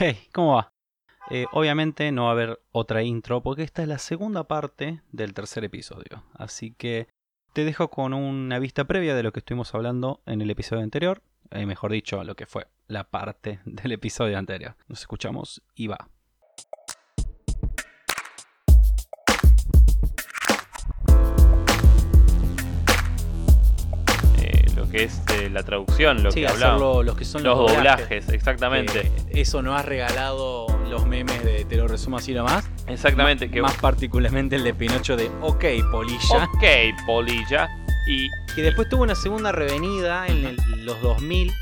Hey, ¿cómo va? Eh, obviamente no va a haber otra intro porque esta es la segunda parte del tercer episodio. Así que te dejo con una vista previa de lo que estuvimos hablando en el episodio anterior. Eh, mejor dicho, lo que fue la parte del episodio anterior. Nos escuchamos y va. Lo que es eh, la traducción, lo Sí, que hablamos. los que son Los los, doblajes, exactamente. Eso no has regalado los memes de Te lo resumo así nomás. Exactamente, que Más particularmente el de Pinocho de OK, Polilla. Ok, Polilla. Y Que después tuvo una segunda revenida en el- los 2000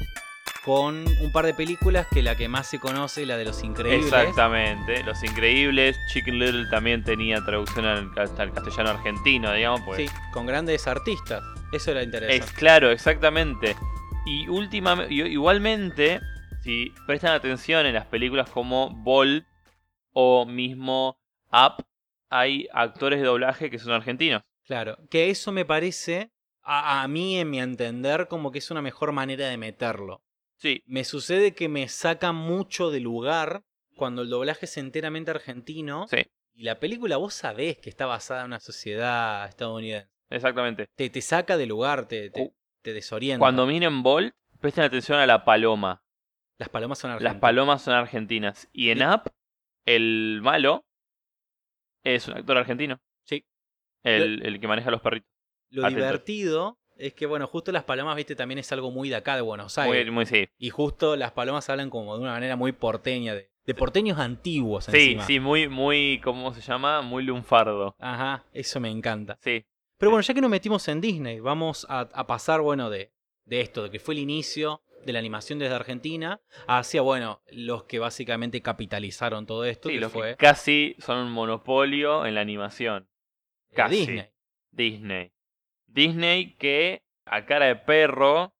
con un par de películas que la que más se conoce, la de Los Increíbles. exactamente, Los Increíbles, Chicken Little también tenía traducción al, al castellano argentino, digamos, pues. Sí, con grandes artistas. Eso era Es interesante. claro, exactamente. Y últimamente, igualmente, si prestan atención en las películas como Bolt o mismo Up, hay actores de doblaje que son argentinos. Claro, que eso me parece, a, a mí en mi entender, como que es una mejor manera de meterlo. Sí, Me sucede que me saca mucho de lugar cuando el doblaje es enteramente argentino sí, y la película vos sabés que está basada en una sociedad estadounidense. Exactamente. Te, te saca de lugar, te, te, te desorienta. Cuando miren Bolt, presten atención a la paloma. Las palomas son argentinas. Las palomas son argentinas. Y en Sí. Up, el malo es un actor argentino. Sí. El, el que maneja los perritos. Lo Atentos. divertido es que, bueno, justo las palomas, viste, también es algo muy de acá de Buenos Aires. Muy, muy, sí. Y justo las palomas hablan como de una manera muy porteña, de, de porteños antiguos Sí, encima. sí, muy, muy, ¿cómo se llama? Muy lunfardo. Ajá, eso me encanta. Sí, Pero bueno, ya que nos metimos en Disney, vamos a, a pasar, bueno, de, de esto, de que fue el inicio de la animación desde Argentina, hacia, bueno, los que básicamente capitalizaron todo esto, sí, que los que fue casi son un monopolio en la animación. eh, casi. Disney. Disney. Disney que, a cara de perro,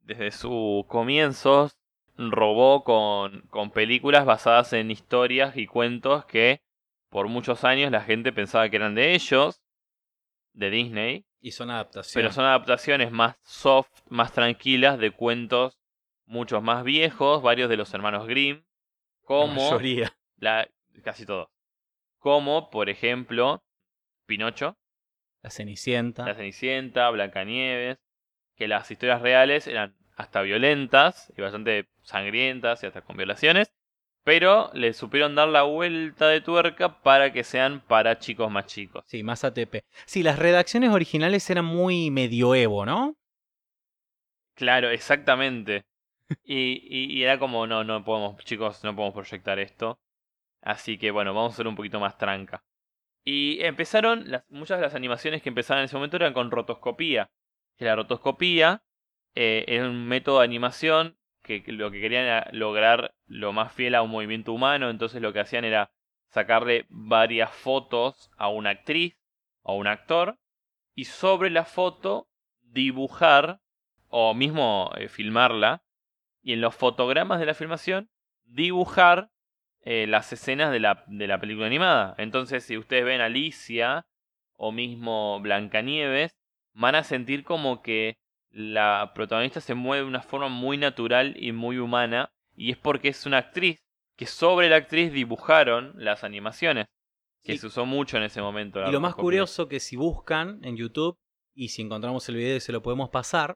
desde sus comienzos, robó con, con películas basadas en historias y cuentos que por muchos años la gente pensaba que eran de ellos, de Disney, Y son adaptaciones. pero son adaptaciones más soft, más tranquilas de cuentos muchos más viejos, varios de los hermanos Grimm, La como mayoría. la, casi todos, como por ejemplo Pinocho, La Cenicienta. La Cenicienta, Blancanieves, que las historias reales eran hasta violentas y bastante sangrientas y hasta con violaciones, pero le supieron dar la vuelta de tuerca para que sean para chicos más chicos. Sí, más ATP. Sí, las redacciones originales eran muy medioevo, ¿no? Claro, exactamente. Y, y- y era como, no, no podemos, chicos, no podemos proyectar esto. Así que bueno, vamos a ser un poquito más tranca. Y empezaron, las, muchas de las animaciones que empezaban en ese momento eran con rotoscopía. Que la rotoscopía eh, era un método de animación que, lo que querían era lograr lo más fiel a un movimiento humano. Entonces lo que hacían era sacarle varias fotos a una actriz o un actor. Y sobre la foto dibujar o mismo eh, filmarla y en los fotogramas de la filmación dibujar eh, las escenas de la, de la película animada. Entonces, si ustedes ven Alicia o mismo Blancanieves, van a sentir como que la protagonista se mueve de una forma muy natural y muy humana, y es porque es una actriz que sobre la actriz dibujaron las animaciones, que Sí. se usó mucho en ese momento. la Y lo más curioso que si buscan en YouTube, y si encontramos el video y se lo podemos pasar,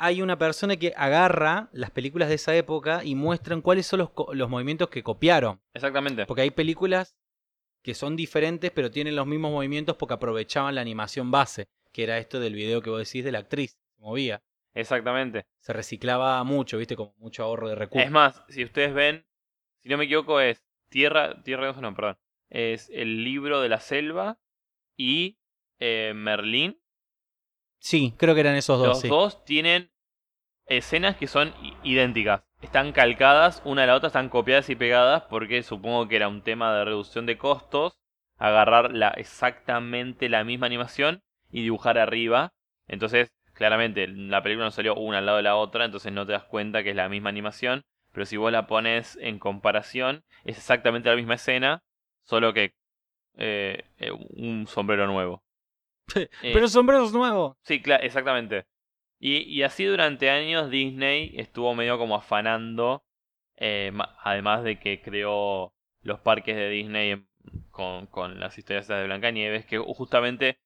hay una persona que agarra las películas de esa época y muestran cuáles son los, los movimientos que copiaron. Exactamente. Porque hay películas que son diferentes, pero tienen los mismos movimientos porque aprovechaban la animación base, que era esto del video que vos decís de la actriz. Movía. Exactamente. Se reciclaba mucho, viste, como mucho ahorro de recursos. Es más, si ustedes ven, si no me equivoco, es Tierra, Tierra de no, perdón. Es el libro de la selva y eh, Merlín. Sí, creo que eran esos dos. Los sí. dos tienen escenas que son idénticas. Están calcadas, una a la otra están copiadas y pegadas porque supongo que era un tema de reducción de costos. Agarrar la, exactamente la misma animación y dibujar arriba. Entonces, claramente, la película no salió una al lado de la otra, entonces no te das cuenta que es la misma animación. Pero si vos la pones en comparación, es exactamente la misma escena, solo que eh, eh, un sombrero nuevo. Eh, Pero sombreros nuevos. Sí, claro, exactamente. Y, y así durante años Disney estuvo medio como afanando Eh, además de que creó los parques de Disney con, con las historias de Blancanieves, que justamente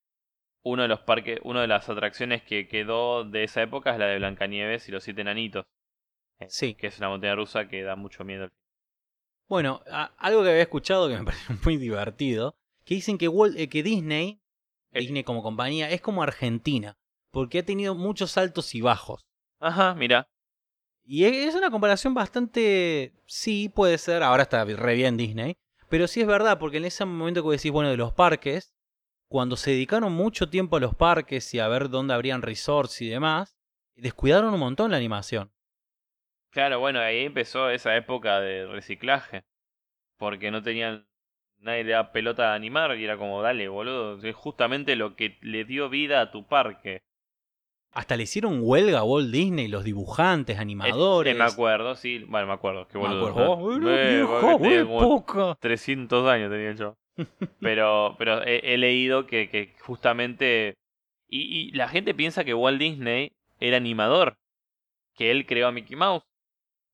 uno de los parques, una de las atracciones que quedó de esa época es la de Blancanieves y los siete enanitos. eh, Sí. Que es una montaña rusa que da mucho miedo. Bueno, a- algo que había escuchado que me pareció muy divertido, que dicen que, Walt- eh, que Disney, Eh. Disney como compañía, es como Argentina, porque ha tenido muchos altos y bajos. Ajá, mira. Y es una comparación bastante... Sí, puede ser, ahora está re bien Disney, pero sí es verdad, porque en ese momento que vos decís, bueno, de los parques, cuando se dedicaron mucho tiempo a los parques y a ver dónde habrían resorts y demás, descuidaron un montón la animación. Claro, bueno, ahí empezó esa época de reciclaje. Porque no tenían. Nadie le da pelota a animar y era como, dale, boludo. Es justamente lo que le dio vida a tu parque. Hasta le hicieron huelga a Walt Disney, los dibujantes, animadores. Eh, me acuerdo, sí. Bueno, me acuerdo. Qué Me boludo. acuerdo. ¿no? Oh, era Eh, época. 300 años tenía yo. Pero, pero he, he leído que, que justamente. Y, y la gente piensa que Walt Disney era animador. Que él creó a Mickey Mouse.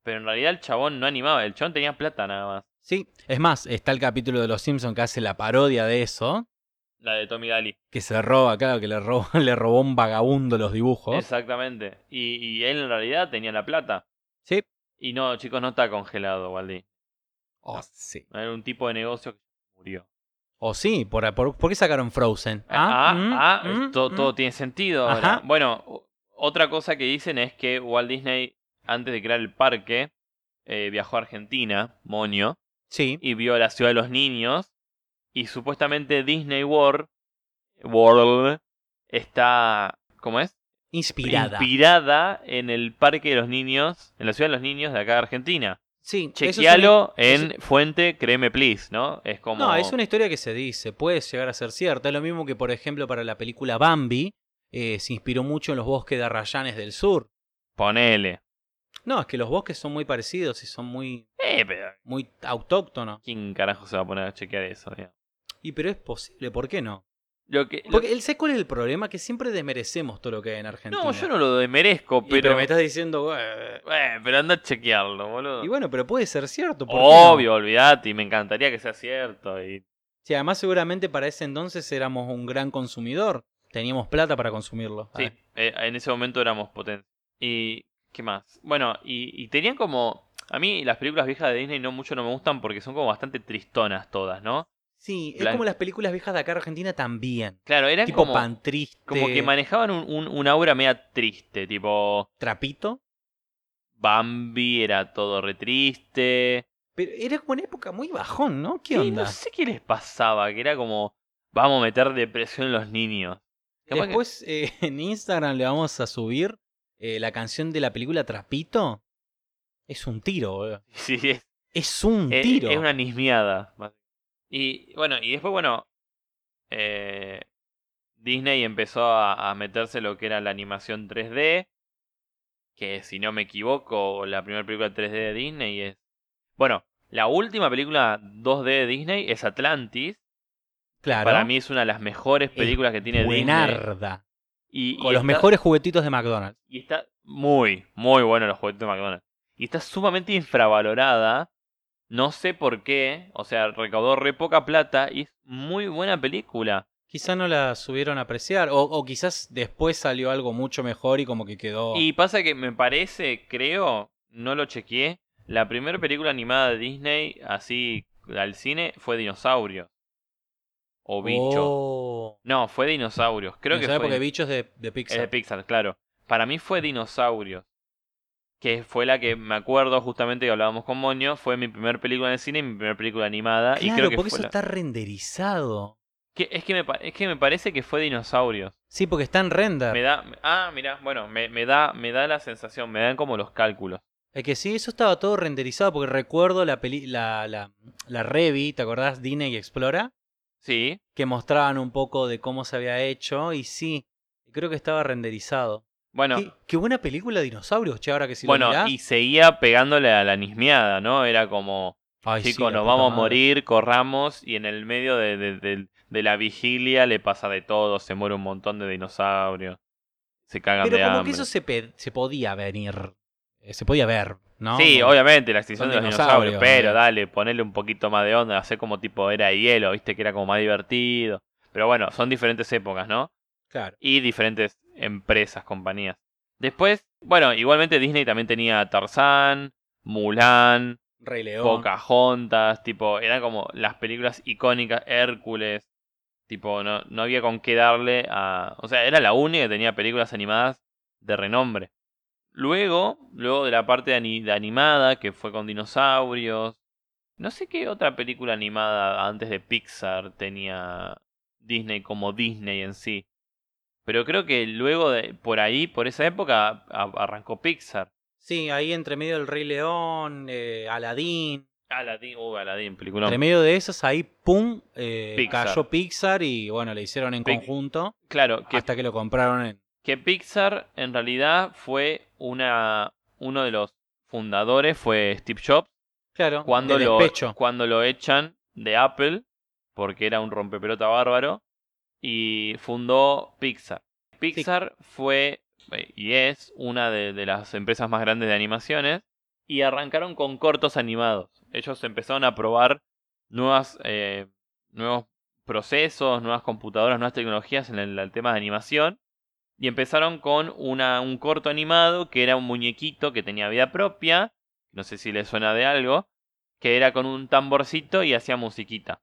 Pero en realidad el chabón no animaba. El chabón tenía plata nada más. Sí, es más, está el capítulo de Los Simpsons que hace la parodia de eso, La de Tommy Daly. que se roba, claro, que le robó, le robó un vagabundo los dibujos. Exactamente. Y, y él en realidad tenía la plata. Sí. Y no, chicos, no está congelado, Waldi. Oh, sí. Era un tipo de negocio que murió. O sí, por, por, ¿por qué sacaron Frozen? Ah, mm, ah, mm, to- mm. todo tiene sentido. Ajá. Bueno, otra cosa que dicen es que Walt Disney, antes de crear el parque, eh, viajó a Argentina, Moño, Sí, y vio la ciudad de los niños. Y supuestamente Disney World, World está. ¿Cómo es? inspirada. Inspirada en el parque de los niños, en la ciudad de los niños de acá de Argentina. Sí, Chequealo una- en fuente, créeme please, ¿no? Es como. No, es una historia que se dice, puede llegar a ser cierta. Es lo mismo que, por ejemplo, para la película Bambi, eh, se inspiró mucho en los bosques de Arrayanes del Sur. Ponele. No, es que los bosques son muy parecidos y son muy, Eh, pero. muy autóctonos. ¿Quién carajo se va a poner a chequear eso? Y pero es posible, ¿por qué no? Lo que, lo- Porque el sé cuál es el problema, que siempre desmerecemos todo lo que hay en Argentina. No, yo no lo demerezco, Y, pero. me estás diciendo, "Eh". Eh, pero anda a chequearlo, boludo. y bueno, pero puede ser cierto. ¿por qué no? Obvio, olvidate, y me encantaría que sea cierto. Y... Sí, además seguramente para ese entonces éramos un gran consumidor. Teníamos plata para consumirlo. Sí, Ah, eh, en ese momento éramos potentes. Y. ¿Qué más? Bueno, y, y tenían como. A mí las películas viejas de Disney no mucho no me gustan porque son como bastante tristonas todas, ¿no? Sí, es como las películas viejas de acá de Argentina también. Claro, eran tipo como. pan triste. Como que manejaban un, un, un aura media triste, tipo Trapito. Bambi era todo re triste. Pero era como una época muy bajón, ¿no? ¿Qué Sí, onda? no sé qué les pasaba, que era como, vamos a meter depresión en los niños. Capaz que- Después eh, en Instagram le vamos a subir eh, la canción de la película Trapito. Es un tiro, boludo. Sí, es, Es un tiro. es una nismeada. Y bueno, y después, bueno, eh, Disney empezó a, a meterse lo que era la animación 3D. Que si no me equivoco, la primera película 3D de Disney es... Bueno, la última película 2D de Disney es Atlantis. Claro. Para mí es una de las mejores películas que tiene Disney. Buenarda. Y, y Con los está- mejores juguetitos de McDonald's. Y está muy, muy bueno los juguetes de McDonald's. Y está sumamente infravalorada. No sé por qué. O sea, recaudó re poca plata y es muy buena película. Quizá no la subieron a apreciar. O, o quizás después salió algo mucho mejor y como que quedó. Y pasa que me parece, creo, no lo chequeé. La primera película animada de Disney, así al cine, fue Dinosaurio. O Bicho. Oh. No, fue Dinosaurios. Creo No que fue. porque bichos de, de Es Pixar. de Pixar, claro. Para mí fue Dinosaurios. Que fue la que me acuerdo justamente que hablábamos con Moño. Fue mi primer película en el cine y mi primera película animada. y Claro, creo que porque fue eso la- está renderizado. que- es, que me, es que me parece que fue Dinosaurios. Sí, porque está en render. Me da. Ah, mira, bueno, me, me da, me da la sensación, me dan como los cálculos. Es que sí, eso estaba todo renderizado porque recuerdo la peli la, la, la Revi, ¿te acordás? Disney Explora, Sí. que mostraban un poco de cómo se había hecho y sí, creo que estaba renderizado. Bueno, Qué, qué buena película Dinosaurios, che, ahora que sí lo bueno, mirás. y seguía pegándole a la nismeada, ¿no? Era como. Ay, Chicos, nos vamos a morir, corramos y en el medio de, de- de- de la vigilia le pasa de todo, se muere un montón de dinosaurios, se cagan Pero de como hambre. que eso se, pe- se podía venir, eh, se podía ver, ¿no? Sí, Como- obviamente, la extinción de los dinosaurios, dinosaurios, pero eh. dale, ponerle un poquito más de onda, hacer como tipo era de hielo, viste, que era como más divertido. Pero bueno, son diferentes épocas, ¿no? Claro. Y diferentes empresas, compañías. Después, bueno, igualmente Disney también tenía Tarzán, Mulan, Rey León. Pocahontas, tipo, eran como las películas icónicas, Hércules, tipo, no, no había con qué darle a... O sea, era la única que tenía películas animadas de renombre. Luego, luego de la parte de, ani- de animada, que fue con dinosaurios, no sé qué otra película animada antes de Pixar tenía Disney como Disney en sí. Pero creo que luego de, por ahí, por esa época, a- arrancó Pixar. Sí, ahí entre medio del Rey León, eh, Aladín. Aladdin, uh, Aladdin, película. Entre medio de esas, ahí, pum, eh, Pixar. cayó Pixar y bueno, le hicieron en conjunto Claro, que hasta que lo compraron en... que Pixar en realidad fue una uno de los fundadores fue Steve Jobs Claro, cuando lo cuando lo echan de Apple porque era un rompepelota bárbaro y fundó Pixar. Pixar fue eh, y es una de, de las empresas más grandes de animaciones y arrancaron con cortos animados. Ellos empezaron a probar nuevas eh, nuevos procesos, nuevas computadoras, nuevas tecnologías en el, el tema de animación y empezaron con una, un corto animado que era un muñequito que tenía vida propia, no sé si le suena de algo, que era con un tamborcito y hacía musiquita.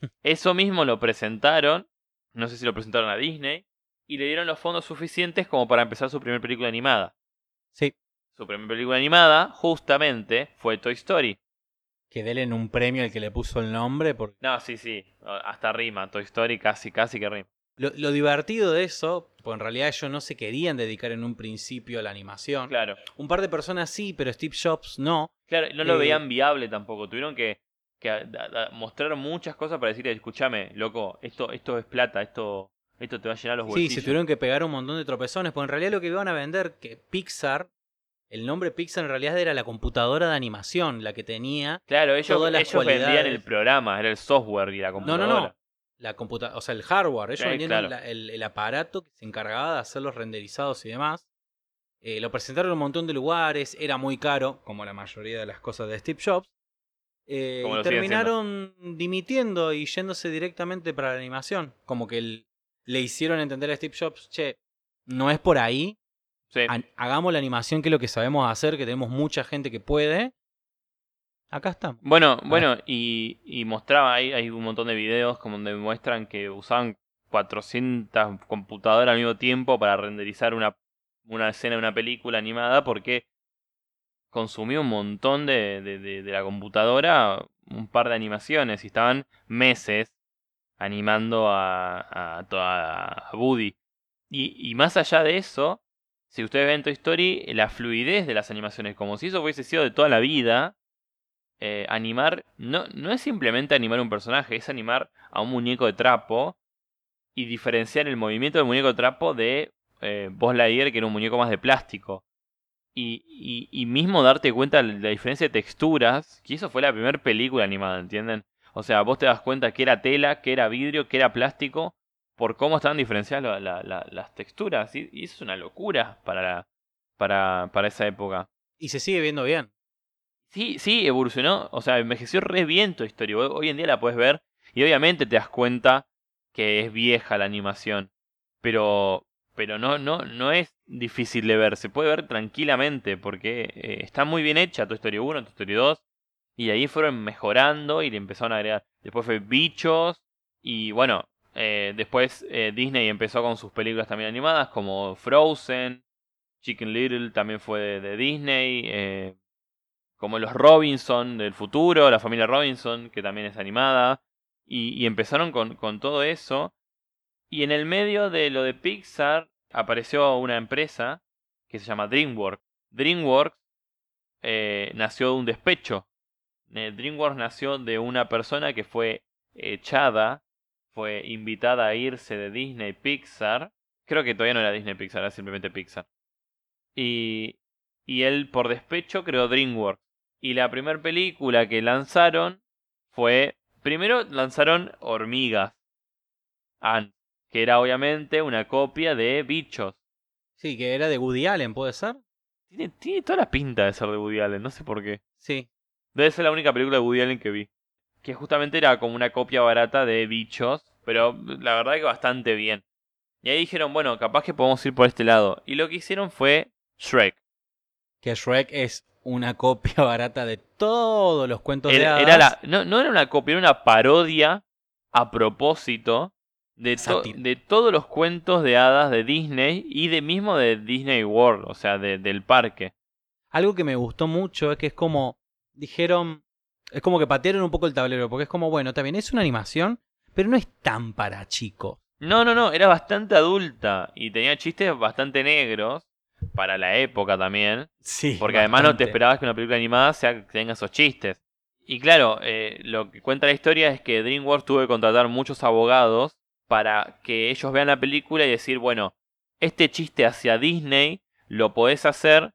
Eso mismo lo presentaron, no sé si lo presentaron a Disney, y le dieron los fondos suficientes como para empezar su primera película animada. Sí, Su primera película animada, justamente, fue Toy Story. que denle un premio al que le puso el nombre. Porque... No, sí, sí, hasta rima, Toy Story casi, casi que rima. Lo, lo divertido de eso, pues en realidad ellos no se querían dedicar en un principio a la animación. Claro, Un par de personas sí, pero Steve Jobs no. claro, no lo Eh, veían viable tampoco, tuvieron que, que a- a- a- mostrar muchas cosas para decirle, escúchame, loco, esto, esto es plata, esto, esto te va a llenar los Sí, bolsillos. se tuvieron que pegar un montón de tropezones, porque en realidad lo que iban a vender, que Pixar, el nombre Pixar en realidad era la computadora de animación, la que tenía Claro, ellos, todas las ellos vendían cualidades. el programa, era el software y la No, computadora. no, no. La computa o sea, el hardware. Ellos Sí, vendían claro. la- el, el aparato que se encargaba de hacer los renderizados y demás. Eh, lo presentaron en un montón de lugares, era muy caro, como la mayoría de las cosas de Steve Jobs. Eh, y terminaron dimitiendo y yéndose directamente para la animación. Como que el- le hicieron entender a Steve Jobs, che, no es por ahí, Sí. hagamos la animación que es lo que sabemos hacer, que tenemos mucha gente que puede. Acá estamos. Bueno, bueno, y, y mostraba ahí, hay un montón de videos como donde muestran que usaban 400 computadoras al mismo tiempo para renderizar una, una escena de una película animada porque consumía un montón de, de, la computadora, un par de animaciones y estaban meses animando a, a, toda- a Woody. Y, y más allá de eso, si ustedes ven Toy Story, la fluidez de las animaciones, como si eso hubiese sido de toda la vida, eh, animar no, no es simplemente animar un personaje, es animar a un muñeco de trapo y diferenciar el movimiento del muñeco de trapo de eh, Buzz Lightyear, que era un muñeco más de plástico. Y, y, y mismo darte cuenta de la diferencia de texturas, que eso fue la primera película animada, ¿entienden? O sea, vos te das cuenta que era tela, que era vidrio, que era plástico, por cómo estaban diferenciadas la- la- la- las texturas. Y, y eso es una locura para, para, para esa época. Y se sigue viendo bien. Sí, sí, evolucionó, o sea, envejeció re bien tu historia. Hoy, hoy en día la puedes ver y obviamente te das cuenta que es vieja la animación. Pero, pero no, no, no es difícil de ver, se puede ver tranquilamente porque eh, está muy bien hecha tu historia 1, tu historia 2. Y ahí fueron mejorando y le empezaron a agregar. Después fue bichos y bueno, eh, después eh, Disney empezó con sus películas también animadas como Frozen, Chicken Little también fue de, Disney. eh, como los Robinson del futuro, la familia Robinson, que también es animada. Y, y empezaron con, con todo eso. Y en el medio de lo de Pixar apareció una empresa que se llama DreamWorks. DreamWorks eh, nació de un despecho. Eh, DreamWorks nació de una persona que fue echada, fue invitada a irse de Disney Pixar. Creo que todavía no era Disney Pixar, era simplemente Pixar. Y, y él por despecho creó DreamWorks. Y la primera película que lanzaron fue... Primero lanzaron Hormigas. Ant, que era obviamente una copia de Bichos. Sí, que era de Woody Allen, ¿puede ser? Tiene, tiene toda la pinta de ser de Woody Allen, no sé por qué. Sí. Debe ser la única película de Woody Allen que vi. Que justamente era como una copia barata de Bichos, pero la verdad que bastante bien. Y ahí dijeron, bueno, capaz que podemos ir por este lado. Y lo que hicieron fue Shrek. Que Shrek es una copia barata de todos los cuentos de Era, hadas. era la, no, no era una copia, era una parodia a propósito de, to- Sátira. de todos los cuentos de hadas de Disney y de mismo de Disney World, o sea, de- del parque. Algo que me gustó mucho es que es como. Dijeron. Es como que patearon un poco el tablero. Porque es como, bueno, también es una animación. Pero no es tan para chicos. No, no, no, era bastante adulta y tenía chistes bastante negros para la época también. Sí. Porque además no te esperabas que una película animada sea, tenga esos chistes. Y claro, eh, lo que cuenta la historia es que DreamWorks tuvo que contratar muchos abogados para que ellos vean la película y decir, bueno, este chiste hacia Disney lo podés hacer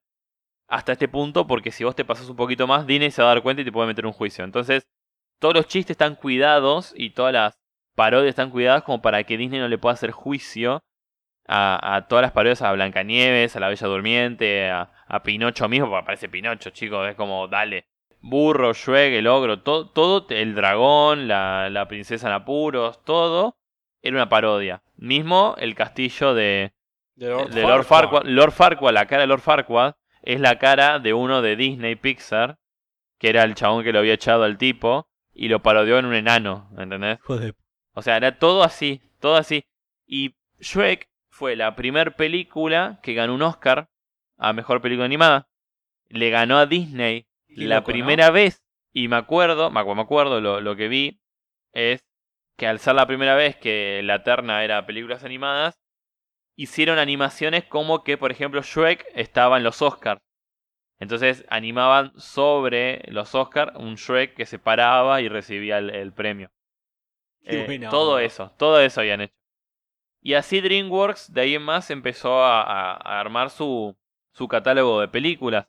hasta este punto porque si vos te pasas un poquito más, Disney se va a dar cuenta y te puede meter un juicio. Entonces, todos los chistes están cuidados y todas las parodias están cuidadas como para que Disney no le pueda hacer juicio a, todas las parodias, a Blancanieves, a la Bella Durmiente, a, Pinocho mismo, porque aparece Pinocho, chicos, es como, dale. Burro, Shrek, el ogro, todo, todo el dragón, la, la princesa en apuros, todo era una parodia. Mismo el castillo de, De Lord, de Lord Farquaad. Lord Farquaad, la cara de Lord Farquaad, es la cara de uno de Disney Pixar, que era el chabón que lo había echado al tipo, y lo parodió en un enano, ¿entendés? Hijo de- O sea, era todo así, todo así. Y Shrek fue la primer película que ganó un Oscar a Mejor Película Animada. Le ganó a Disney la loco, ¿no? primera vez. Y me acuerdo, me acu- me acuerdo, lo, lo que vi es que al ser la primera vez que la terna era películas animadas, hicieron animaciones como que, por ejemplo, Shrek estaba en los Oscars. Entonces animaban sobre los Oscars un Shrek que se paraba y recibía el- el premio. Eh, todo eso, todo eso habían hecho. Y así DreamWorks de ahí en más empezó a, a- a armar su, su catálogo de películas.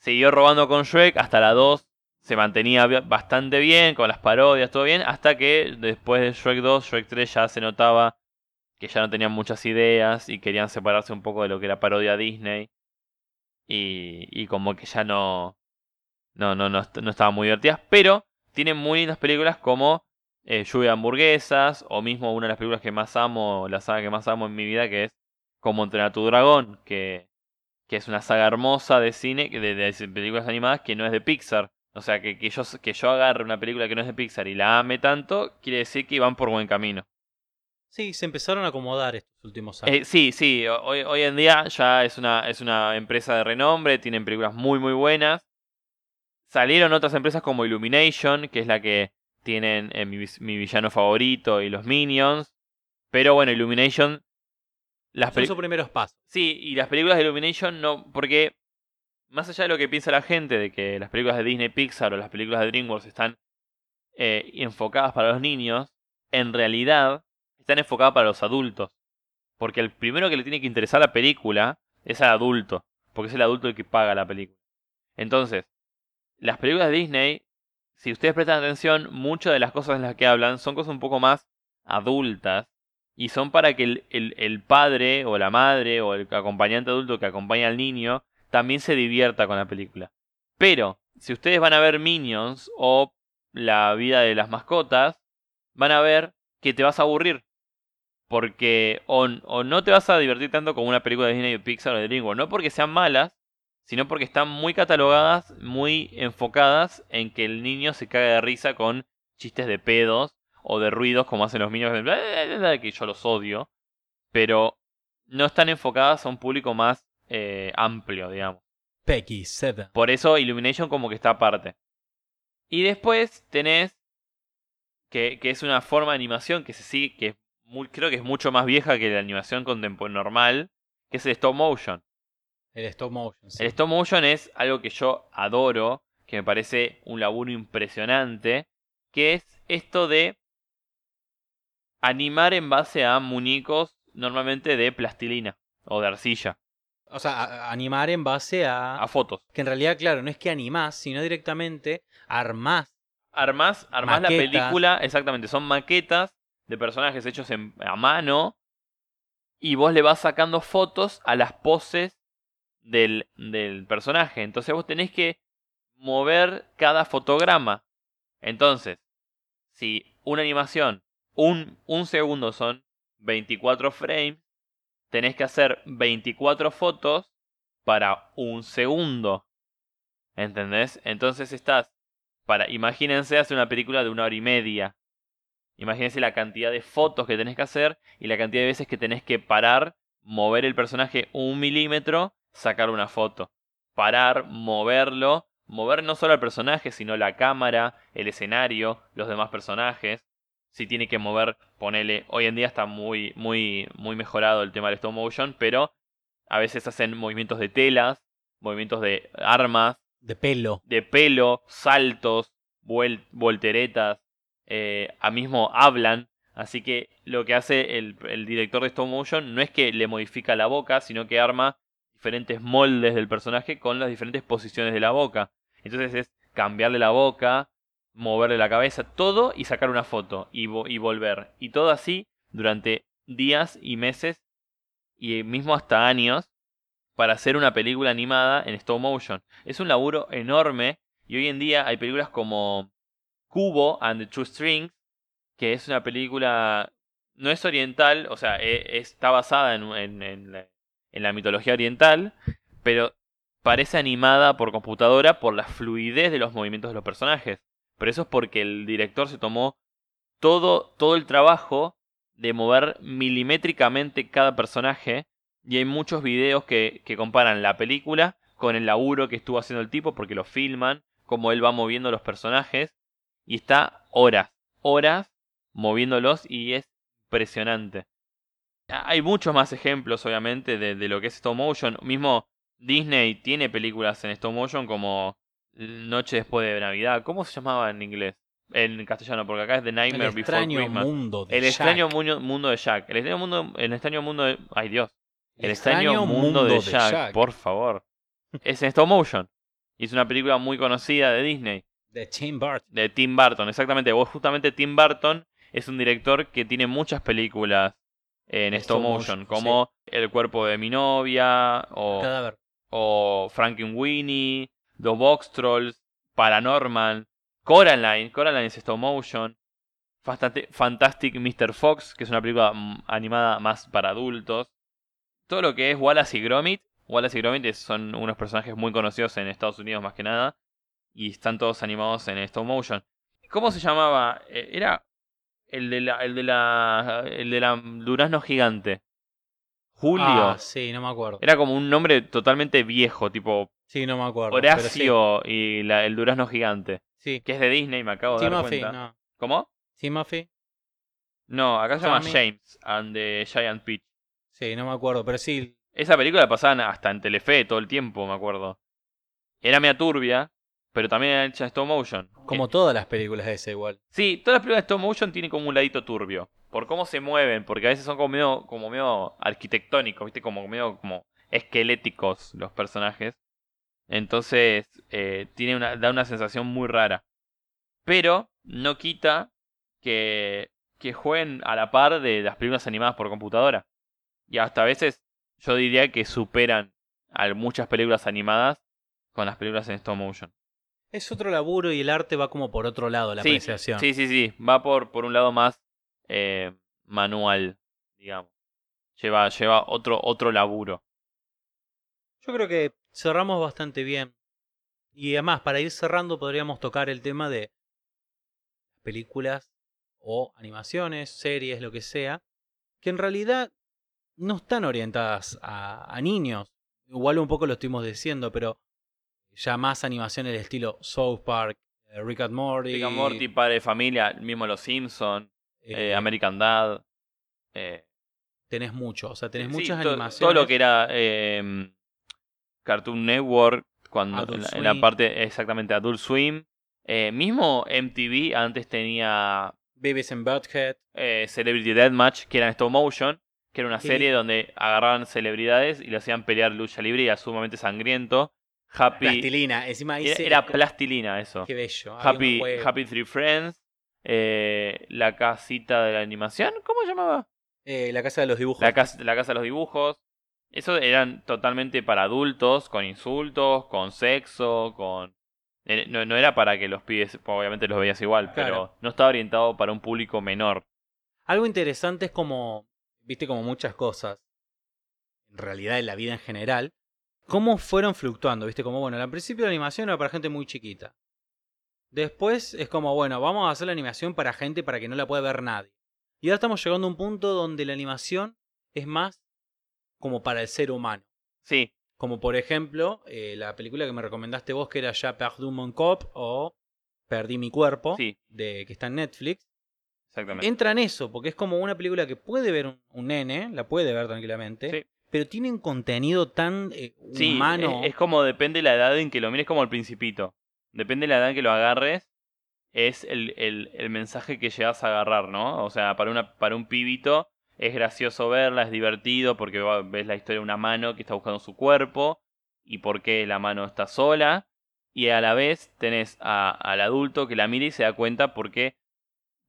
Siguió robando con Shrek hasta la 2. Se mantenía bastante bien con las parodias, todo bien. Hasta que después de Shrek 2, Shrek 3 ya se notaba que ya no tenían muchas ideas y querían separarse un poco de lo que era parodia Disney. Y, y como que ya no, no, no, no, no estaban muy divertidas. Pero tienen muy lindas películas como eh, Lluvia de hamburguesas, o mismo una de las películas que más amo, la saga que más amo en mi vida, que es Como entrenar a tu dragón, que, que es una saga hermosa de cine, de, de películas animadas que no es de Pixar. O sea, que, que, yo, que yo agarre una película que no es de Pixar y la ame tanto, quiere decir que van por buen camino. Sí, se empezaron a acomodar estos últimos años. Eh, sí, sí, ho- hoy, hoy en día ya es una, es una empresa de renombre, tienen películas muy, muy buenas. Salieron otras empresas como Illumination, que es la que tienen eh, mi, mi villano favorito y los Minions. Pero bueno, Illumination. Las Son sus primeros pasos. Sí, y las películas de Illumination no. Porque. Más allá de lo que piensa la gente de que las películas de Disney Pixar o las películas de DreamWorks están eh, enfocadas para los niños, en realidad están enfocadas para los adultos. Porque el primero que le tiene que interesar la película es al adulto. Porque es el adulto el que paga la película. Entonces, las películas de Disney, si ustedes prestan atención, muchas de las cosas en las que hablan son cosas un poco más adultas. Y son para que el, el- el padre o la madre o el acompañante adulto que acompaña al niño también se divierta con la película. Pero, si ustedes van a ver Minions o La vida de las mascotas, van a ver que te vas a aburrir. Porque o, o no te vas a divertir tanto como una película de Disney, Pixar o de DreamWorks. No porque sean malas, sino porque están muy catalogadas, muy enfocadas en que el niño se cague de risa con chistes de pedos o de ruidos como hacen los niños, que yo los odio. Pero no están enfocadas a un público más eh, amplio, digamos. Peggy 7. Por eso Illumination como que está aparte. Y después tenés que, que es una forma de animación que se sigue, que muy, creo que es mucho más vieja que la animación normal, que es el stop motion. El stop motion. sí. El stop motion es algo que yo adoro, que me parece un laburo impresionante, que es esto de animar en base a muñecos normalmente de plastilina o de arcilla, O sea, animar en base a... a fotos. Que en realidad, claro, no es que animás, sino directamente armás. Armás, armás la película, exactamente, son maquetas de personajes hechos en- a mano y vos le vas sacando fotos a las poses del, del personaje. Entonces vos tenés que mover cada fotograma. Entonces, si una animación, un, un segundo son 24 frames, tenés que hacer 24 fotos para un segundo. ¿Entendés? Entonces estás para, imagínense hacer una película de una hora y media. Imagínense la cantidad de fotos que tenés que hacer y la cantidad de veces que tenés que parar, mover el personaje un milímetro, sacar una foto. Parar, moverlo, mover no solo al personaje, sino la cámara, el escenario, los demás personajes. Si tiene que mover, ponele. Hoy en día está muy, muy, muy mejorado el tema del stop motion, pero a veces hacen movimientos de telas, movimientos de armas, De pelo. de pelo, saltos, vuel- volteretas, eh, a mismo hablan. Así que lo que hace el, el director de stop motion no es que le modifica la boca, sino que arma diferentes moldes del personaje con las diferentes posiciones de la boca. Entonces es cambiarle la boca, moverle la cabeza, todo y sacar una foto y, vo- y volver. Y todo así durante días y meses y mismo hasta años para hacer una película animada en stop motion. Es un laburo enorme y hoy en día hay películas como Kubo and the Two Strings, que es una película, no es oriental, o sea, e- está basada en, en la mitología oriental, pero parece animada por computadora por la fluidez de los movimientos de los personajes. Pero eso es porque el director se tomó todo, todo el trabajo de mover milimétricamente cada personaje y hay muchos videos que, que comparan la película con el laburo que estuvo haciendo el tipo porque lo filman, cómo él va moviendo los personajes y está horas, horas moviéndolos y es impresionante. Hay muchos más ejemplos obviamente de, lo que es stop motion. Mismo Disney tiene películas en stop motion como Noche después de Navidad. ¿Cómo se llamaba en inglés? En castellano, porque acá es The El Nightmare Before extraño Christmas. mundo de El Jack. extraño mundo, mundo de Jack. El extraño mundo, el extraño mundo de. Ay Dios. El extraño, mundo, de, Jack, por favor. es en stop motion. Y es una película muy conocida de Disney. De Tim Burton. De Tim Burton, exactamente. Vos, justamente Tim Burton es un director que tiene muchas películas en stop, motion, motion, como El cuerpo de mi novia, o, o Frankenweenie, The Box Trolls, Paranormal, Coraline, Coraline es stop motion, Fantastic Mr. Fox, que es una película mm, animada más para adultos. Todo lo que es Wallace y Gromit. Wallace y Gromit son unos personajes muy conocidos en Estados Unidos más que nada. Y están todos animados en stop motion. ¿Cómo se llamaba? Eh, Era el de la, el de la, el de la durazno gigante. Julio. Ah, sí, no me acuerdo. Era como un nombre totalmente viejo, tipo Sí, no me acuerdo. Horacio y la- el durazno gigante. Sí. Que es de Disney, me acabo de dar cuenta. no. ¿Cómo? Timothy. No, acá se llama Tommy. James and the Giant Peach. Sí, no me acuerdo, pero sí. Esa película la pasaban hasta en Telefe todo el tiempo, me acuerdo. Era media turbia, pero también era hecha en stop motion. Como Eh, todas las películas de ese igual. sí, todas las películas de stop motion tienen como un ladito turbio. Por cómo se mueven, porque a veces son como medio, como medio arquitectónicos, ¿viste? Como medio como esqueléticos los personajes. Entonces, eh, tiene una, da una sensación muy rara. Pero no quita que, que jueguen a la par de las películas animadas por computadora. Y hasta a veces yo diría que superan a muchas películas animadas con las películas en stop motion. Es otro laburo y el arte va como por otro lado, la sí, apreciación. Sí, sí, sí. Va por, por un lado más eh, manual, digamos. Lleva, lleva otro, otro laburo. Yo creo que cerramos bastante bien. Y además, para ir cerrando, podríamos tocar el tema de películas o animaciones, series, lo que sea, que en realidad no están orientadas a, a niños. Igual un poco lo estuvimos diciendo, pero ya más animación del estilo South Park, eh, Rick and Morty, Rick and Morty, Padre de Familia, mismo Los Simpsons, eh, American Dad. eh, tenés mucho, o sea, tenés sí, muchas to- animaciones. Todo lo que era eh, Cartoon Network, cuando en la, en la Swim. parte exactamente Adult Swim. Eh, mismo MTV antes tenía Babies and Butthead. eh, Celebrity Deathmatch, que era en stop motion, que era una serie donde agarraban celebridades y le hacían pelear lucha libre y era sumamente sangriento. Happy Plastilina, encima era, plastilina eso. Qué bello. Happy. Happy Three Friends, eh, la casita de la animación, ¿cómo se llamaba? Eh, la casa de los dibujos. La casa, la casa de los dibujos. Eso eran totalmente para adultos, con insultos, con sexo, con... eh, No, no era para que los pibes, obviamente los veías igual, Claro. pero no estaba orientado para un público menor. Algo interesante es como, viste, como muchas cosas, en realidad en la vida en general, cómo fueron fluctuando, viste, como bueno, al principio la animación era para gente muy chiquita. Después es como, bueno, vamos a hacer la animación para gente para que no la pueda ver nadie. Y ahora estamos llegando a un punto donde la animación es más como para el ser humano. Sí, Como por ejemplo, eh, la película que me recomendaste vos, que era Ya Perdu mon cop o Perdí mi cuerpo, Sí. de, que está en Netflix. exactamente. Entra en eso, porque es como una película que puede ver un, un nene, la puede ver tranquilamente, Sí. pero tiene un contenido tan eh, Sí, humano. es, es como depende la edad en que lo mires como el principito. Depende la edad en que lo agarres, es el, el- el mensaje que llegas a agarrar, ¿no? O sea, para, una, para un pibito es gracioso verla, es divertido porque ves la historia de una mano que está buscando su cuerpo y por qué la mano está sola. Y a la vez tenés a- al adulto que la mira y se da cuenta porque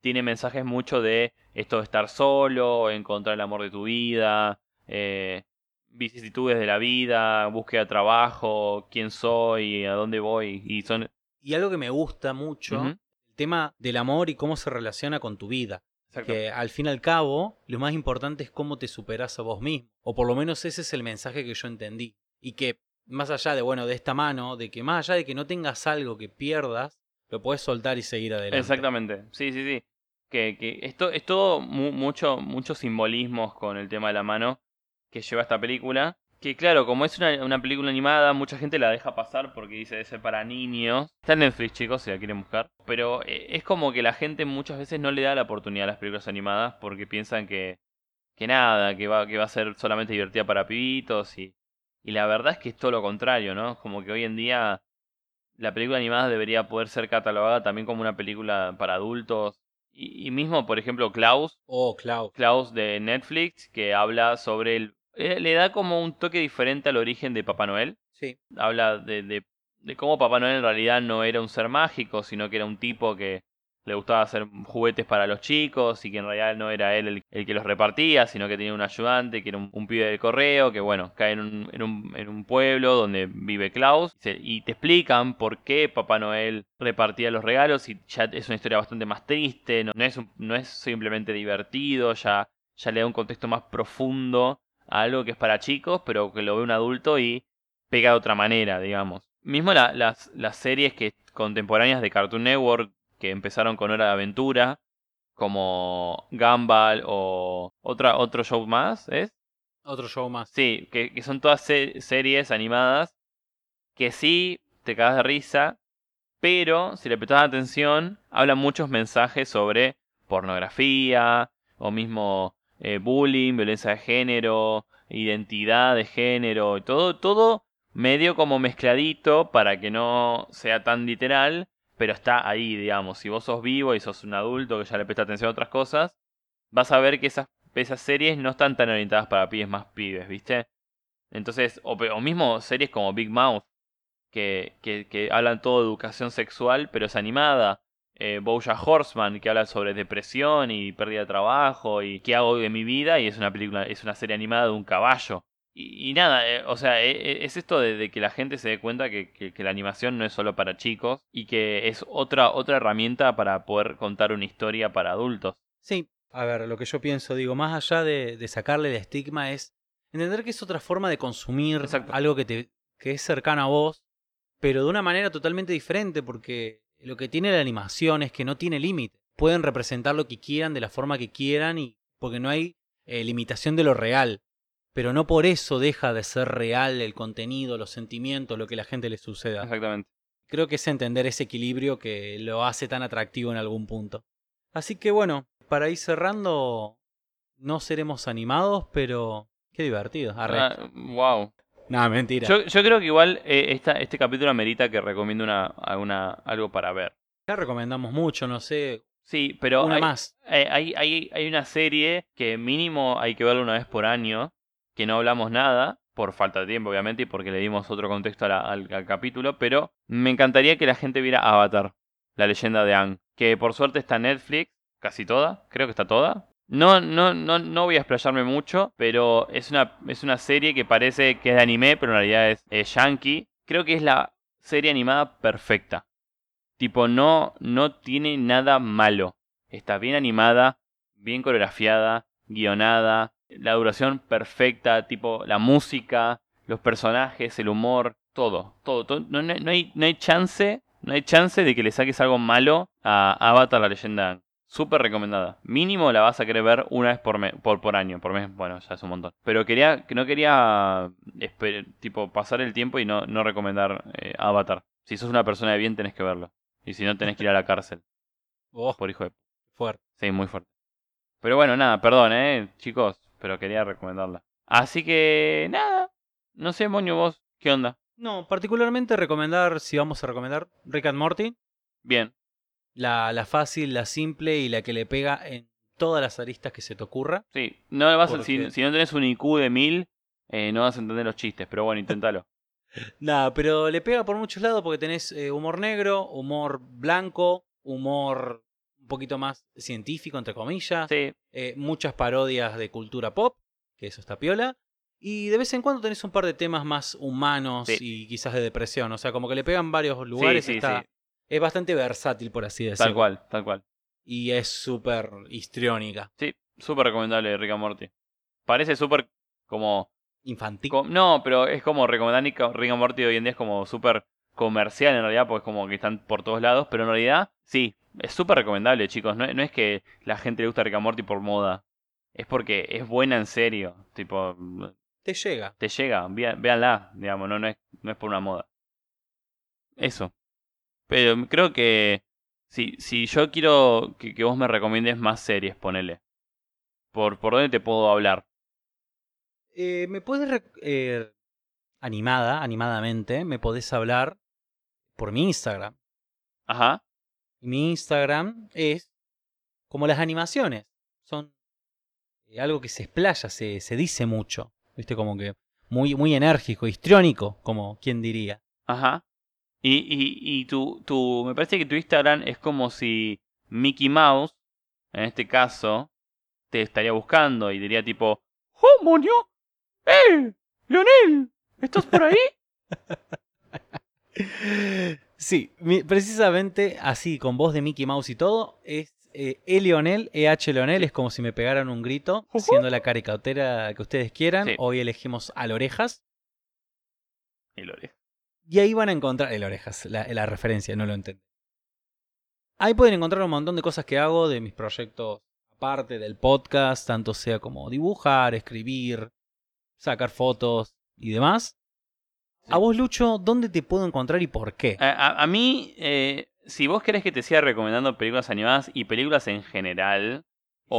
tiene mensajes mucho de esto de estar solo, encontrar el amor de tu vida, eh, vicisitudes de la vida, búsqueda de trabajo, quién soy, a dónde voy. Y son. Y algo que me gusta mucho, el tema del amor y cómo se relaciona con tu vida. Exacto. Que al fin y al cabo, lo más importante es cómo te superas a vos mismo. O por lo menos ese es el mensaje que yo entendí. Y que más allá de, bueno, de esta mano, de que más allá de que no tengas algo que pierdas, lo puedes soltar y seguir adelante. Exactamente. Sí, sí, sí. Que, que esto es todo mu- mucho, muchos simbolismos con el tema de la mano que lleva esta película. Que claro, como es una, una película animada, mucha gente la deja pasar porque dice debe ser para niños. Está en Netflix, chicos, si la quieren buscar. Pero eh, es como que la gente muchas veces no le da la oportunidad a las películas animadas porque piensan que, que nada, que va, que va a ser solamente divertida para pibitos. Y, y la verdad es que es todo lo contrario, ¿no? Como que hoy en día la película animada debería poder ser catalogada también como una película para adultos. Y, y mismo, por ejemplo, Klaus, Oh, Klaus. Klaus de Netflix, que habla sobre el... eh, le da como un toque diferente al origen de Papá Noel. Sí. Habla de, de, de cómo Papá Noel en realidad no era un ser mágico, sino que era un tipo que le gustaba hacer juguetes para los chicos y que en realidad no era él el, el que los repartía, sino que tenía un ayudante que era un, un pibe del correo, que bueno, cae en un, en un, en un pueblo donde vive Klaus Se- y te explican por qué Papá Noel repartía los regalos y ya es una historia bastante más triste, no, no es, un- no es simplemente divertido, ya, ya le da un contexto más profundo algo que es para chicos, pero que lo ve un adulto y pega de otra manera, digamos. Mismo la- las, las series que contemporáneas de Cartoon Network que empezaron con Hora de Aventura, como Gumball o otra, otro show más, ¿es? Otro show más. Sí, que, que son todas se- series animadas que sí te cagas de risa, pero si le prestas atención, hablan muchos mensajes sobre pornografía, o mismo eh, bullying, violencia de género, identidad de género, todo, todo medio como mezcladito para que no sea tan literal, pero está ahí, digamos. Si vos sos vivo y sos un adulto que ya le presta atención a otras cosas, vas a ver que esas, esas series no están tan orientadas para pibes más pibes, ¿viste? Entonces, o, o mismo series como Big Mouth, que, que, que hablan todo de educación sexual, pero es animada. Eh, Bojack Horseman, que habla sobre depresión y pérdida de trabajo y qué hago de mi vida, y es una película, es una serie animada de un caballo. Y, y nada, eh, o sea, eh, eh, es esto de, de que la gente se dé cuenta que, que- que la animación no es solo para chicos y que es otra, otra herramienta para poder contar una historia para adultos. Sí, a ver, lo que yo pienso, digo, más allá de, de sacarle el estigma es entender que es otra forma de consumir Exacto. algo que, te, que es cercano a vos, pero de una manera totalmente diferente, porque lo que tiene la animación es que no tiene límite. Pueden representar lo que quieran de la forma que quieran y porque no hay eh, limitación de lo real. Pero no por eso deja de ser real el contenido, los sentimientos, lo que a la gente le suceda. Exactamente. Creo que es entender ese equilibrio que lo hace tan atractivo en algún punto. Así que bueno, para ir cerrando, no seremos animados, pero qué divertido. Ah, wow. No, mentira. Yo, yo creo que igual eh, esta, este capítulo amerita que recomiendo una, algo para ver. Ya recomendamos mucho, no sé, Sí, pero una hay, más. eh, hay, hay, hay una serie que mínimo hay que verla una vez por año, que no hablamos nada, por falta de tiempo obviamente, y porque le dimos otro contexto a la- al, al capítulo, pero me encantaría que la gente viera Avatar, la leyenda de Aang, que por suerte está en Netflix, casi toda, creo que está toda. No, no, no, no voy a explayarme mucho, pero es una, es una serie que parece que es de anime, pero en realidad es, es yankee. Creo que es la serie animada perfecta. Tipo, no, no tiene nada malo. Está bien animada, bien coreografiada, guionada, la duración perfecta, tipo la música, los personajes, el humor, todo, todo. todo. No, no, hay, no hay chance, no hay chance de que le saques algo malo a Avatar la leyenda. Súper recomendada. Mínimo la vas a querer ver una vez por, por, por año. Por mes, bueno, ya es un montón. Pero quería, no quería tipo pasar el tiempo y no, no recomendar eh, Avatar. Si sos una persona de bien tenés que verlo. Y si no tenés que ir a la cárcel. Oh, por hijo de... Fuerte. Sí, muy fuerte. Pero bueno, nada, perdón, eh, chicos. Pero quería recomendarla. Así que, nada. No sé, Moño, vos, ¿qué onda? No, particularmente recomendar, si vamos a recomendar, Rick and Morty. Bien. La, la fácil, la simple y la que le pega en todas las aristas que se te ocurra. Sí, no vas si, no tenés un IQ de mil, eh, no vas a entender los chistes, pero bueno, inténtalo. Nada, pero le pega por muchos lados porque tenés eh, humor negro, humor blanco, humor un poquito más científico, entre comillas. Sí. Eh, muchas parodias de cultura pop, que eso está piola. Y de vez en cuando tenés un par de temas más humanos y quizás de depresión. O sea, como que le pegan varios lugares. está, es bastante versátil, por así decirlo. Tal cual, tal cual. Y es súper histriónica. Sí, súper recomendable Rick and Morty. Parece súper como... Infantil. no, pero es como recomendar Rick and Morty hoy en día es como súper comercial en realidad, porque es como que están por todos lados. Pero en realidad, sí, es súper recomendable, chicos. No, no es que la gente le gusta Rick and Morty por moda. Es porque es buena en serio. Tipo, te llega. Te llega, véanla, digamos, no, no, es, no es por una moda. Eso. Pero creo que si, si yo quiero que, vos me recomiendes más series, ponele. ¿Por, por dónde te puedo hablar? Eh, me puedes... Eh, animada, animadamente, me podés hablar por mi Instagram. Ajá. Mi Instagram es como las animaciones. Son eh, algo que se explaya, se, se dice mucho. ¿Viste? Como que muy, muy enérgico, histriónico, como quien diría. Ajá. Y, y, y tu, tu, me parece que tu Instagram es como si Mickey Mouse, en este caso, te estaría buscando y diría tipo, ¡Oh, monio! ¡Eh! ¡Leonel! ¿Estás por ahí? sí, precisamente así, con voz de Mickey Mouse y todo, es eh, E. Leonel, EH Leonel, es como si me pegaran un grito, siendo la caricatura que ustedes quieran. Hoy elegimos al Orejas. El Orejas. Y ahí van a encontrar. El Orejas, la, referencia, no lo entiendo. Ahí pueden encontrar un montón de cosas que hago de mis proyectos aparte del podcast, tanto sea como dibujar, escribir, sacar fotos y demás. A vos, Lucho, ¿dónde te puedo encontrar y por qué? A, mí, eh, si vos querés que te siga recomendando películas animadas y películas en general.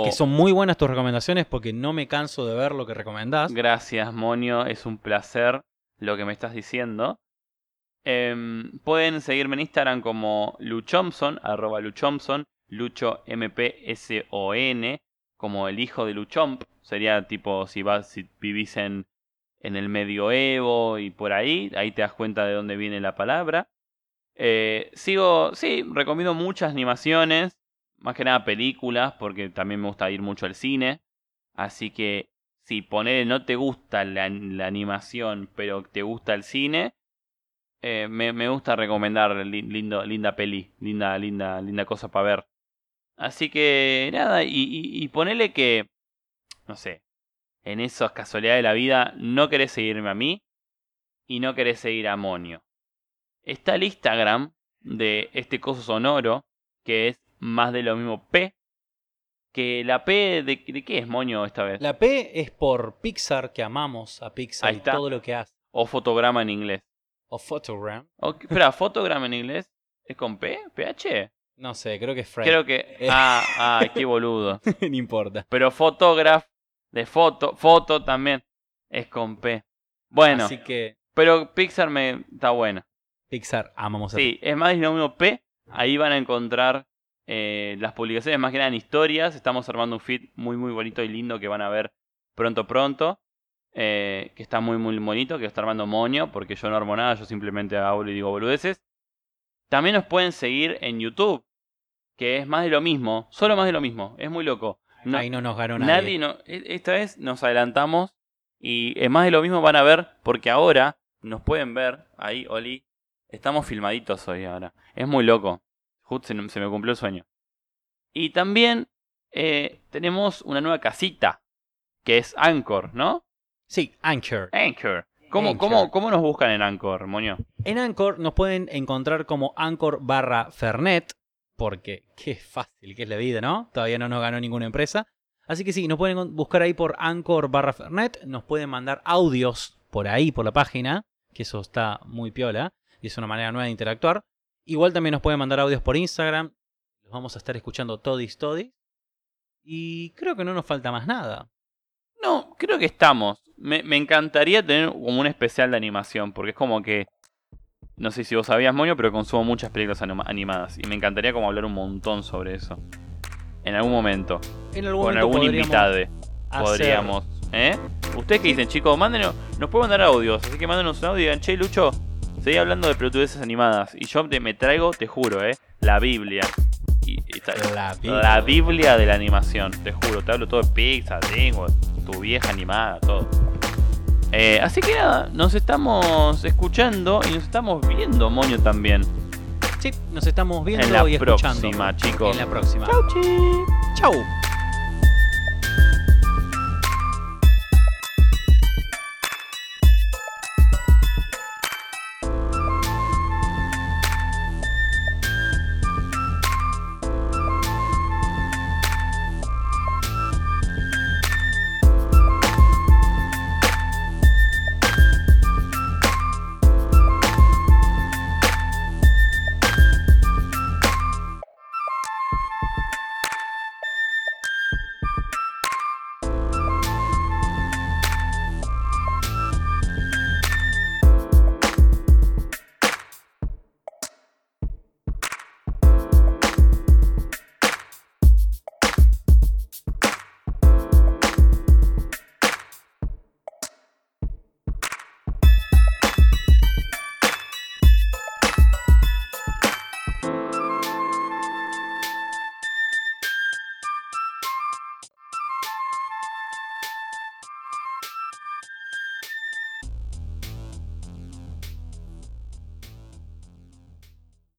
Que son muy buenas tus recomendaciones porque no me canso de ver lo que recomendás. Gracias, Monio. Es un placer lo que me estás diciendo. Em, pueden seguirme en Instagram como Luchomson, arroba Luchomson, Lucho M-P-S-O-N, como el hijo de Luchomp. Sería tipo si vas, si vivís en, en el medioevo y por ahí, ahí te das cuenta de dónde viene la palabra. Eh, sigo, sí, recomiendo muchas animaciones, más que nada películas, porque también me gusta ir mucho al cine. Así que si ponele no te gusta la, animación, pero te gusta el cine, eh, me, gusta recomendar lindo, linda peli, linda, linda, linda cosa para ver. Así que nada, y, y, ponele que, no sé, en esas casualidades de la vida no querés seguirme a mí y no querés seguir a Monio está el Instagram de este coso sonoro, que es más de lo mismo P. Que la P, ¿de, qué es, moño, esta vez? La P es por Pixar, que amamos a Pixar y todo lo que hace. O fotograma en inglés. O fotogram. espera, fotogram en inglés es con P, PH. No sé, creo que es Creo que. Ah, ah, qué boludo. no importa. Pero photograph, de foto, foto también, es con P. Bueno. Así que. Pero Pixar me está buena. Pixar, amamos a Sí, es más mismo P. Ahí van a encontrar eh, las publicaciones, más que nada en historias. Estamos armando un feed muy, muy bonito y lindo que van a ver pronto, pronto. Eh, que está muy, muy bonito, que está armando Moño, porque yo no armo nada, yo simplemente hablo y digo boludeces. También nos pueden seguir en YouTube, que es más de lo mismo, solo más de lo mismo, es muy loco. No, Ahí no nos ganó nadie. nadie, no, e- esta vez nos adelantamos y es más de lo mismo van a ver porque ahora nos pueden ver ahí, Oli. Estamos filmaditos hoy ahora. Es muy loco. Justo se, se me cumplió el sueño. Y también eh, tenemos una nueva casita que es Anchor, ¿no? Sí, Anchor. Anchor. ¿Cómo, Anchor. cómo, cómo nos buscan en Anchor, Moño? En Anchor nos pueden encontrar como Anchor barra Fernet, porque qué fácil que es la vida, ¿no? Todavía no nos ganó ninguna empresa. Así que sí, nos pueden buscar ahí por Anchor barra Fernet, nos pueden mandar audios por ahí, por la página, que eso está muy piola, y es una manera nueva de interactuar. Igual también nos pueden mandar audios por Instagram, los vamos a estar escuchando todis todis. Y creo que no nos falta más nada. No, creo que estamos. Me, me encantaría tener como un especial de animación, porque es como que. No sé si vos sabías, Moño, pero consumo muchas películas anima- animadas. Y me encantaría como hablar un montón sobre eso. En algún momento. En algún Con momento algún invitado. Podríamos. ¿Eh? ¿Ustedes qué dicen, chicos? Mándenos. Nos pueden mandar audios. Así que mándenos un audio y digan, che, Lucho, seguí hablando de pelotudeces animadas. Y yo te, me traigo, te juro, ¿eh? La Biblia. Y, La Biblia. la Biblia de la animación, te juro. Te hablo todo de Pixar, Dreamworks, tu vieja animada, todo. Eh, así que nada, nos estamos escuchando y nos estamos viendo, Moño, también. Sí, nos estamos viendo En la y escuchando. próxima, chicos. En la próxima. Chau, chi. Chau.